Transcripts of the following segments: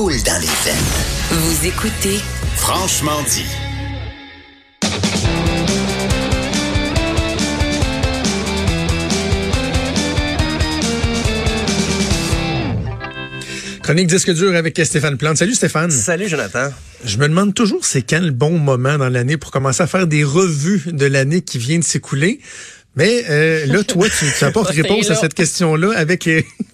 coule dans les veines. Vous écoutez Franchement dit. Chronique disque dur avec Stéphane Plante. Salut Stéphane. Salut Jonathan. Je me demande toujours c'est quand le bon moment dans l'année pour commencer à faire des revues de l'année qui vient de s'écouler? Mais euh, là, toi, tu, tu apportes réponse à cette question-là avec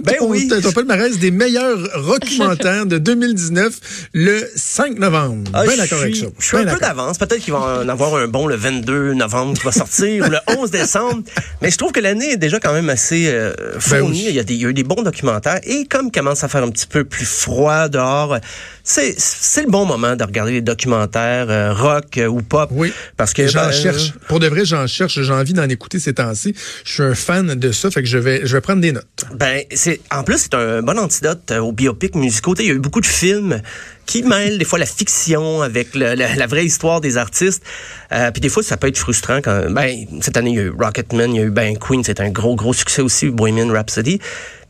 euh, ben oui. ton palmarès des meilleurs documentaires de 2019 le 5 novembre. Ah, ben d'accord avec ça. Je suis Ben un peu d'accord. d'avance. Peut-être qu'il va en avoir un bon le 22 novembre qui va sortir ou le 11 décembre. Mais je trouve que l'année est déjà quand même assez euh, fournie. Ben oui. il, y a des, il y a eu des bons documentaires. Et comme il commence à faire un petit peu plus froid dehors, c'est c'est le bon moment de regarder les documentaires euh, rock euh, ou pop. Oui. Parce que j'en ben, cherche. Pour de vrai, j'en cherche. J'ai envie d'en écouter ces temps-ci. Je suis un fan de ça, fait que je vais, je vais prendre des notes. Ben, c'est en plus c'est un bon antidote euh, aux biopics musicaux. Il y a eu beaucoup de films qui mêlent des fois la fiction avec la vraie histoire des artistes. Euh, puis des fois ça peut être frustrant quand ben cette année il y a eu Rocketman, il y a eu Ben Queen, c'est un gros gros succès aussi Bohemian Rhapsody.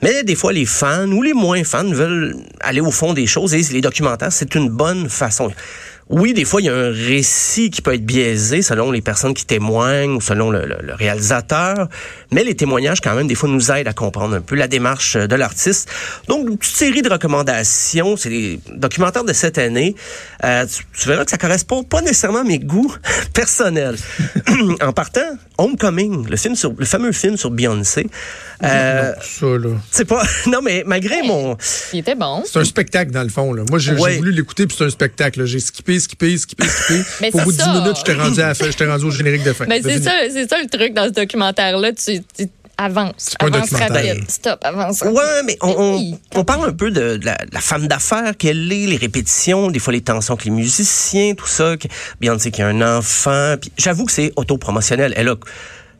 Mais des fois les fans ou les moins fans veulent aller au fond des choses et les documentaires c'est une bonne façon. Oui, des fois, il y a un récit qui peut être biaisé selon les personnes qui témoignent ou selon le, le- le réalisateur, mais les témoignages, quand même, des fois, nous aident à comprendre un peu la démarche de l'artiste. Donc, une petite série de recommandations, c'est des documentaires de cette année. Euh, tu, tu verras que ça correspond pas nécessairement à mes goûts personnels. en partant, Homecoming, le film sur le fameux film sur Beyoncé. Euh, c'est pas non mais malgré mon Il était bon. C'est un spectacle, dans le fond. Là. Moi, j'ai Ouais. voulu l'écouter, puis c'est un spectacle. là. J'ai skippé, skippé, skippé, skippé. Mais Au bout de 10 ça. minutes, j'étais rendu, à la fin, j'étais rendu au générique de fin. Ben, C'est ça, c'est ça le truc dans ce documentaire-là. Tu, tu avances. pas un avance rapide. Stop, avance. Ouais, mais on, on, Oui. on parle un peu de, de la, de la femme d'affaires qu'elle est, les répétitions, des fois les tensions avec les musiciens, tout ça. que Beyoncé qui a un enfant. J'avoue que c'est autopromotionnel. Elle a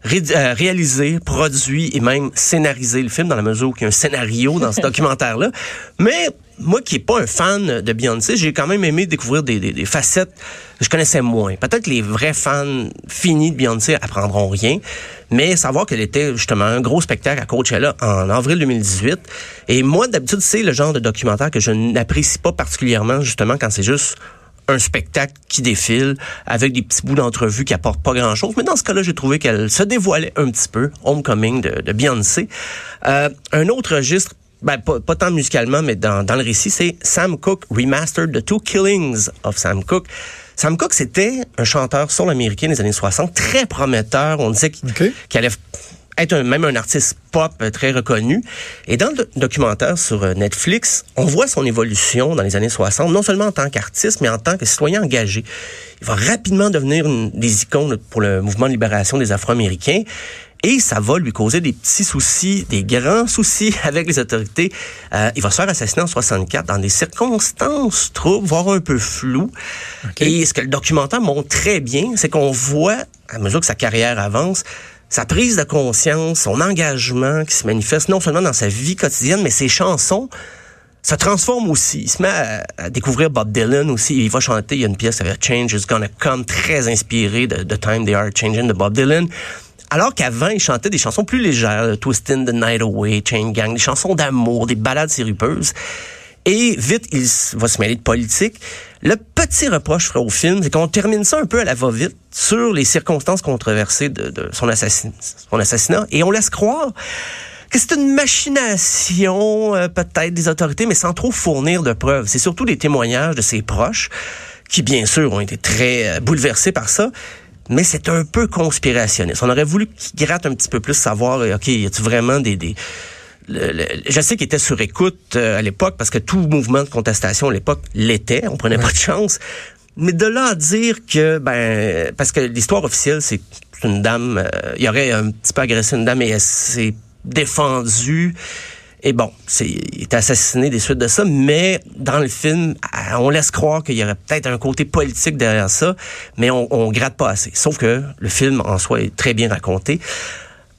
ré- euh, réalisé, produit et même scénarisé le film dans la mesure où il y a un scénario dans ce documentaire-là. Mais moi qui est pas un fan de Beyoncé, j'ai quand même aimé découvrir des, des, des facettes que je connaissais moins. Peut-être que les vrais fans finis de Beyoncé apprendront rien, mais savoir qu'elle était justement un gros spectacle à Coachella en avril 2018. Et moi, d'habitude, c'est le genre de documentaire que je n'apprécie pas particulièrement, justement, quand c'est juste un spectacle qui défile avec des petits bouts d'entrevue qui apportent pas grand-chose. Mais dans ce cas-là, j'ai trouvé qu'elle se dévoilait un petit peu, Homecoming de, de Beyoncé. Euh, un autre registre, ben, pas, pas tant musicalement, mais dans, dans le récit, c'est Sam Cooke Remastered The Two Killings of Sam Cooke. Sam Cooke, c'était un chanteur soul américain des années 60, très prometteur. On disait qu'il allait être un- même un artiste pop euh, très reconnu. Et dans le do- documentaire sur euh, Netflix, on voit son évolution dans les années 60, non seulement en tant qu'artiste, mais en tant que citoyen engagé. Il va rapidement devenir une des icônes pour le mouvement de libération des Afro-Américains. Et ça va lui causer des petits soucis, des grands soucis avec les autorités. Euh, il va se faire assassiner en 64 dans des circonstances troubles, voire un peu floues. Et ce que le documentaire montre très bien, c'est qu'on voit, à mesure que sa carrière avance, sa prise de conscience, son engagement qui se manifeste non seulement dans sa vie quotidienne, mais ses chansons se transforment aussi. Il se met à, à découvrir Bob Dylan aussi. Il va chanter, il y a une pièce avec Change is Gonna Come, très inspirée de The Time They Are Changing de Bob Dylan. Alors qu'avant, il chantait des chansons plus légères, Twisting the Night Away, Chain Gang, des chansons d'amour, des ballades sirupeuses. Et vite, il va se mêler de politique. Le petit reproche au film, c'est qu'on termine ça un peu à la va-vite sur les circonstances controversées de, son assassinat. Et on laisse croire que c'est une machination euh, peut-être des autorités, mais sans trop fournir de preuves. C'est surtout des témoignages de ses proches qui, bien sûr, ont été très euh, bouleversés par ça. Mais c'est un peu conspirationniste. On aurait voulu qu'il gratte un petit peu plus, savoir, euh, OK, y a-tu vraiment des... des le- le- je sais qu'il était sur écoute euh, à l'époque parce que tout mouvement de contestation à l'époque l'était, on prenait pas de chance. Mais de là à dire que ben parce que l'histoire officielle c'est une dame, euh, il y aurait un petit peu agressé une dame et elle s'est défendue. Et bon, c'est, il est assassiné des suites de ça, mais dans le film, ah, on laisse croire qu'il y aurait peut-être un côté politique derrière ça, mais on, on gratte pas assez. Sauf que le film en soi est très bien raconté.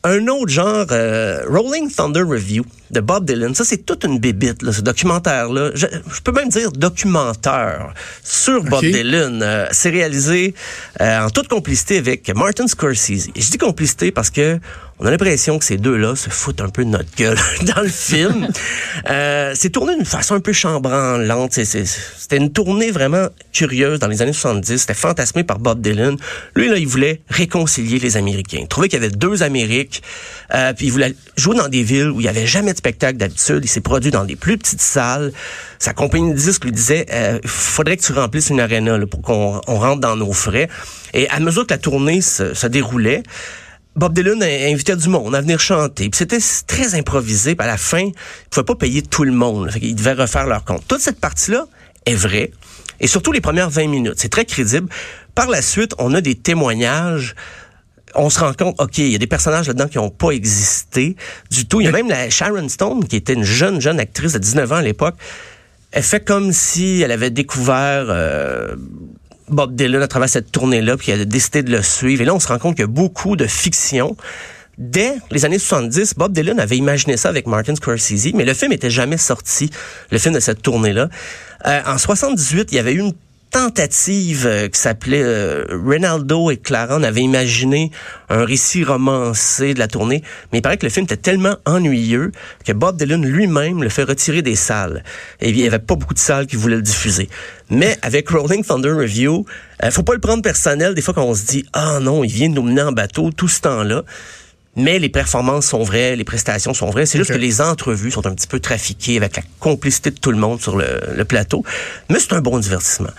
Un autre genre, euh, Rolling Thunder Review, de Bob Dylan. Ça, c'est toute une bébite, là, ce documentaire-là. Je, je peux même dire documentaire sur Bob. Dylan. Euh, c'est réalisé euh, en toute complicité avec Martin Scorsese. Et je dis complicité parce que on a l'impression que ces deux-là se foutent un peu de notre gueule dans le film. Euh, c'est tourné d'une façon un peu chambranlante. C'était une tournée vraiment curieuse dans les années 70. C'était fantasmé par Bob Dylan. Lui, là, il voulait réconcilier les Américains. Il trouvait qu'il y avait deux Amériques. Euh, puis il voulait jouer dans des villes où il n'y avait jamais spectacle d'habitude. Il s'est produit dans des plus petites salles. Sa compagnie de disques lui disait, euh, faudrait que tu remplisses une arena là, pour qu'on on rentre dans nos frais. Et à mesure que la tournée se, se déroulait, Bob Dylan invitait du monde à venir chanter. Puis c'était très improvisé. Puis à la fin, il pouvait pas payer tout le monde. Fait qu'ils devaient refaire leur compte. Toute cette partie-là est vraie. Et surtout les premières 20 minutes. C'est très crédible. Par la suite, on a des témoignages on se rend compte, OK, il y a des personnages là-dedans qui n'ont pas existé du tout. Il y a même la Sharon Stone, qui était une jeune, jeune actrice de 19 ans à l'époque. Elle fait comme si elle avait découvert euh, Bob Dylan à travers cette tournée-là, puis elle a décidé de le suivre. Et là, on se rend compte qu'il y a beaucoup de fiction. Dès les années 70, Bob Dylan avait imaginé ça avec Martin Scorsese, mais le film était jamais sorti, le film de cette tournée-là. Euh, en 78, il y avait eu une tentative euh, qui s'appelait euh, Ronaldo et Clara. On avait imaginé un récit romancé de la tournée, mais il paraît que le film était tellement ennuyeux que Bob Dylan lui-même le fait retirer des salles. Et il y avait pas beaucoup de salles qui voulaient le diffuser. Mais avec Rolling Thunder Review, euh, faut pas le prendre personnel. Des fois, quand on se dit ah non, il vient de nous mener en bateau tout ce temps-là. Mais les performances sont vraies, les prestations sont vraies. C'est juste que les entrevues sont un petit peu trafiquées avec la complicité de tout le monde sur le, le plateau. Mais c'est un bon divertissement.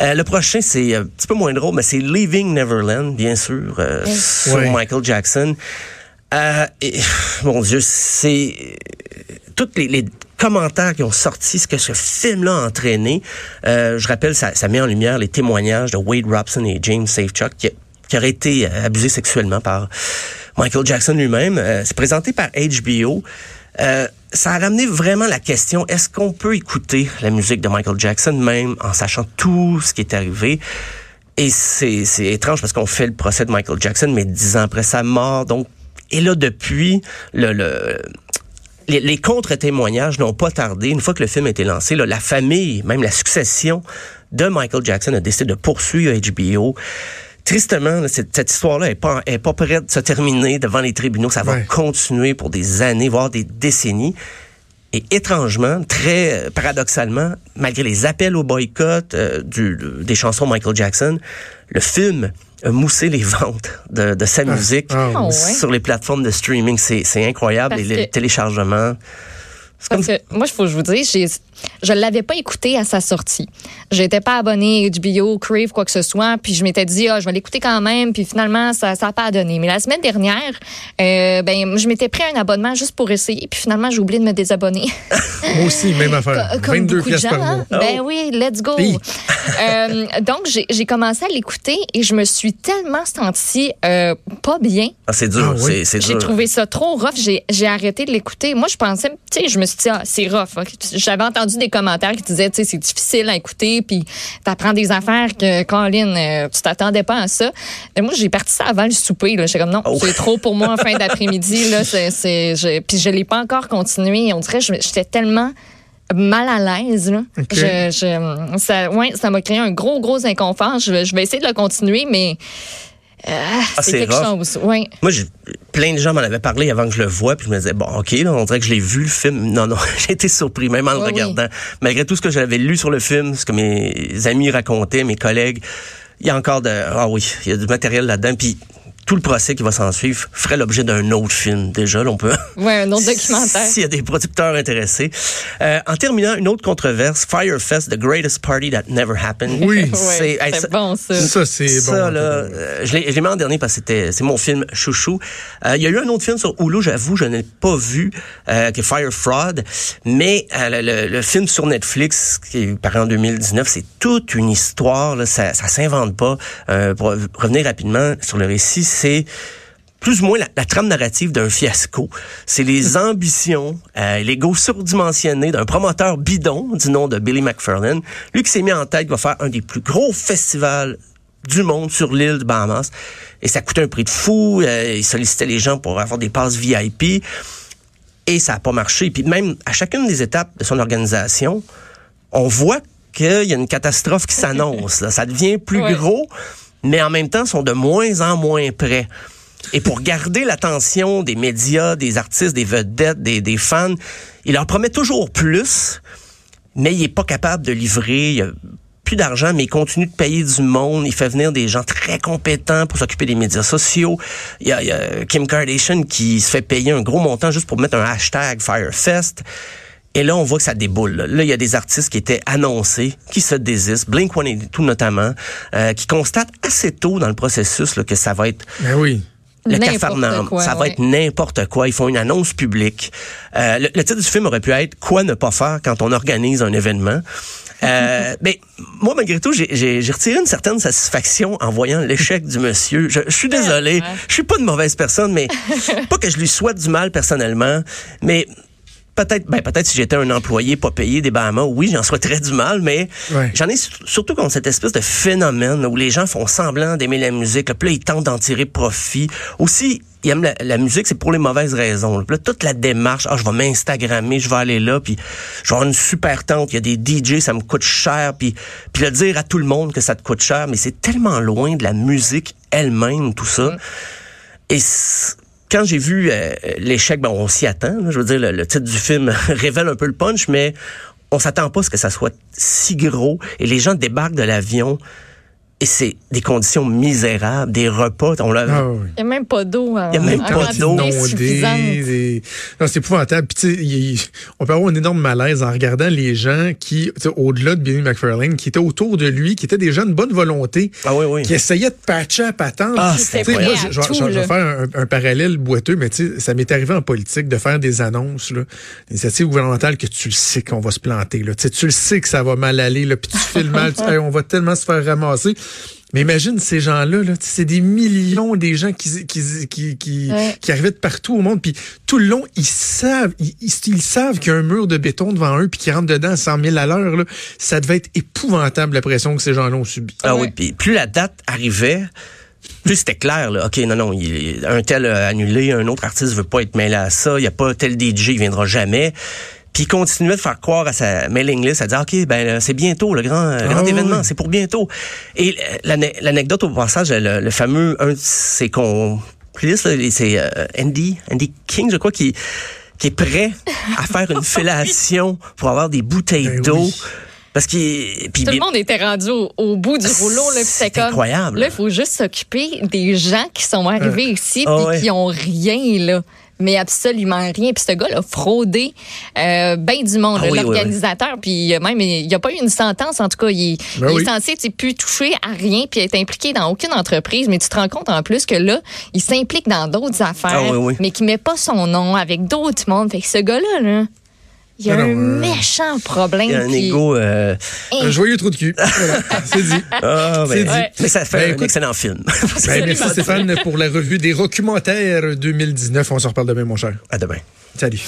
Euh, le prochain, c'est un petit peu moins drôle, mais c'est Leaving Neverland, bien sûr, euh, sur. Michael Jackson. Euh, et, mon Dieu, c'est tous les, les commentaires qui ont sorti, ce que ce film-là a entraîné. Euh, je rappelle, ça, ça met en lumière les témoignages de Wade Robson et James Safechuck qui, qui auraient été euh, abusés sexuellement par Michael Jackson lui-même. Euh, c'est présenté par HBO. Euh, ça a ramené vraiment la question, est-ce qu'on peut écouter la musique de Michael Jackson même en sachant tout ce qui est arrivé? Et c'est, c'est étrange parce qu'on fait le procès de Michael Jackson, mais dix ans après sa mort. Donc, et là, depuis, le, le, les, les contre-témoignages n'ont pas tardé. Une fois que le film a été lancé, là, la famille, même la succession de Michael Jackson a décidé de poursuivre HBO. Tristement, là, cette, cette histoire-là est pas, est pas prête de se terminer devant les tribunaux. Ça va Ouais. continuer pour des années, voire des décennies. Et étrangement, très euh, paradoxalement, malgré les appels au boycott euh, du, des chansons de Michael Jackson, le film a moussé les ventes de, de sa musique ah sur les plateformes de streaming. C'est incroyable, Parce les, les que- téléchargements. C'est Parce comme- que moi, il faut que je vous dise, je l'avais pas écouté à sa sortie. J'étais pas abonnée HBO, Crave, quoi que ce soit. Puis je m'étais dit, ah, je vais l'écouter quand même. Puis finalement, ça n'a pas donné. Mais la semaine dernière, euh, ben, je m'étais pris un abonnement juste pour essayer. Puis finalement, j'ai oublié de me désabonner. Moi aussi, même affaire. Co- Comme 22 beaucoup de pièces gens. par hein? Ben oui, let's go. Euh, donc, j'ai commencé à l'écouter et je me suis tellement sentie euh, pas bien. Ah, c'est dur, Ah oui. c'est- c'est J'ai dur. trouvé ça trop rough. J'ai j'ai arrêté de l'écouter. Moi, je pensais, tu sais, je me suis dit, ah, c'est rough. J'avais entendu des commentaires qui disaient, tu sais, c'est difficile à écouter, puis t'apprends des affaires que, Colin, euh, tu t'attendais pas à ça. Et moi, j'ai parti ça avant le souper. là. J'étais comme, non, Oh. c'est trop pour moi en fin d'après-midi. là. C'est- c'est- je- Puis je l'ai pas encore continué. On dirait, j'étais tellement mal à l'aise. là. Je, je- ça, ouais, ça m'a créé un gros, gros inconfort. Je, je vais essayer de le continuer, mais euh, Ah, c'est quelque rough. chose. Ouais. Moi, j'ai- plein de gens m'en avaient parlé avant que je le voie, puis je me disais, bon, OK, là, on dirait que je l'ai vu, le film. Non, non, j'ai été surpris, même en le Oui, regardant. Malgré tout ce que j'avais lu sur le film, ce que mes amis racontaient, mes collègues, il y a encore de... Ah oui, il y a du matériel là-dedans, puis tout le procès qui va s'en suivre ferait l'objet d'un autre film, déjà, là, on peut... Ouais, un autre documentaire. S'il y a des producteurs intéressés. Euh, en terminant, une autre controverse, Firefest, The Greatest Party That Never Happened. Oui. Ouais, hey, c'est bon, ça. Ça, c'est bon. Ça, là, euh, je l'ai je l'ai mis en dernier parce que c'était c'est mon film chouchou. Euh, Il y a eu un autre film sur Hulu, j'avoue, je n'ai pas vu, euh, qui est Fire Fraud, mais euh, le, le- le film sur Netflix, qui est paru en 2019, c'est toute une histoire, là, ça, ça s'invente pas. Euh, pour revenir rapidement sur le récit, c'est plus ou moins la, la trame narrative d'un fiasco. C'est les ambitions, euh, l'ego surdimensionné d'un promoteur bidon du nom de Billy McFarlane. Lui qui s'est mis en tête qu'il va faire un des plus gros festivals du monde sur l'île de Bahamas. Et ça coûtait un prix de fou. Euh, il sollicitait les gens pour avoir des passes VIP. Et ça n'a pas marché. Puis même à chacune des étapes de son organisation, on voit qu'il y a une catastrophe qui s'annonce. Ça devient plus Ouais. gros, mais en même temps, sont de moins en moins prêts. Et pour garder l'attention des médias, des artistes, des vedettes, des, fans, il leur promet toujours plus, mais il est pas capable de livrer. Il a plus d'argent, mais il continue de payer du monde. Il fait venir des gens très compétents pour s'occuper des médias sociaux. Il y, a, il y a Kim Kardashian qui se fait payer un gros montant juste pour mettre un hashtag Firefest. Et là, on voit que ça déboule. Là, Là, il y a des artistes qui étaient annoncés, qui se désistent, Blink-182 notamment, euh, qui constatent assez tôt dans le processus là, que ça va être Ben oui. le quoi, ça va ouais. être n'importe quoi. Ils font une annonce publique. Euh, le, le titre du film aurait pu être Quoi ne pas faire quand on organise un événement? Euh, mais moi, malgré tout, j'ai- j'ai j'ai retiré une certaine satisfaction en voyant l'échec du monsieur. Je, je suis désolé. Ouais. Je suis pas une mauvaise personne, mais pas que je lui souhaite du mal personnellement, mais peut-être, ben peut-être si j'étais un employé pas payé des Bahamas, oui, j'en souhaiterais du mal, mais Ouais. j'en ai sur- surtout contre cette espèce de phénomène où les gens font semblant d'aimer la musique, là, puis là ils tentent d'en tirer profit. Aussi, ils aiment la, la musique, c'est pour les mauvaises raisons. là. Puis là, toute la démarche, ah, je vais m'instagrammer, je vais aller là, puis je vais avoir une super tente, il y a des DJ, ça me coûte cher, puis puis le dire à tout le monde que ça te coûte cher, mais c'est tellement loin de la musique elle-même, tout ça. Et c- quand j'ai vu euh, l'échec, ben on s'y attend. je veux dire, le, le titre du film révèle un peu le punch, mais on s'attend pas à ce que ça soit si gros. Et les gens débarquent de l'avion et c'est des conditions misérables, des repas. On l'a, Ah oui. Il n'y a même pas d'eau. hein. Il y a même pas d'eau. des- Non, c'est épouvantable. Puis, il- on peut avoir un énorme malaise en regardant les gens qui, tu sais, au-delà de Billy McFarlane, qui étaient autour de lui, qui étaient des gens de bonne volonté, Ah oui, oui. qui essayaient de patcher à patente. Ah, moi, je, vais- faire un, un parallèle boiteux, mais tu sais, ça m'est arrivé en politique de faire des annonces, là, des initiatives gouvernementales que tu le sais qu'on va se planter. Là. Tu sais, tu le sais que ça va mal aller, là, puis tu fais le mal, tu Hey, on va tellement se faire ramasser. Mais imagine ces gens-là, là, c'est des millions des gens qui, qui, qui, qui, Ouais. qui arrivaient de partout au monde. Puis tout le long, ils savent, ils, savent qu'il y a un mur de béton devant eux, puis qu'ils rentrent dedans à 100 000 à l'heure. là. Ça devait être épouvantable la pression que ces gens-là ont subie. Ah Ouais. oui, puis plus la date arrivait, plus c'était clair. Là. OK, non, non, il, un tel a annulé, un autre artiste veut pas être mêlé à ça, il y a pas tel DJ, il viendra jamais. Puis il continuait de faire croire à sa mailing list, à dire, OK, ben là, c'est bientôt le grand, le grand oui, événement, oui. c'est pour bientôt. Et euh, l'ane- l'anecdote au passage, le, le fameux, un de ses complices, là, c'est euh, Andy, Andy King, je crois, qui, qui est prêt à faire une fellation pour avoir des bouteilles Ben d'eau. oui. Parce qu'il... puis Tout le monde était rendu au, au bout du rouleau. Là, C'est comme, incroyable. Là, il faut juste s'occuper des gens qui sont arrivés ici Ah puis ouais. qui ont rien, là. Mais absolument rien. Puis ce gars-là a fraudé euh, ben du monde, Ah oui, l'organisateur. Puis même, il n'y a pas eu une sentence. En tout cas, il, Ben il oui. est censé tu plus toucher à rien puis être impliqué dans aucune entreprise. Mais tu te rends compte en plus que là, il s'implique dans d'autres affaires, Ah oui, oui. mais qui met pas son nom avec d'autres mondes. Fait que ce gars-là, là, il y a Non, un non, méchant problème. Il y a un euh, Un joyeux trou de cul. Voilà, c'est dit. C'est ben, dit. Mais ça fait Ben, un écoute- excellent film. Ben, merci Stéphane pour la revue des documentaires 2019. On se reparle demain, mon cher. à demain. Salut.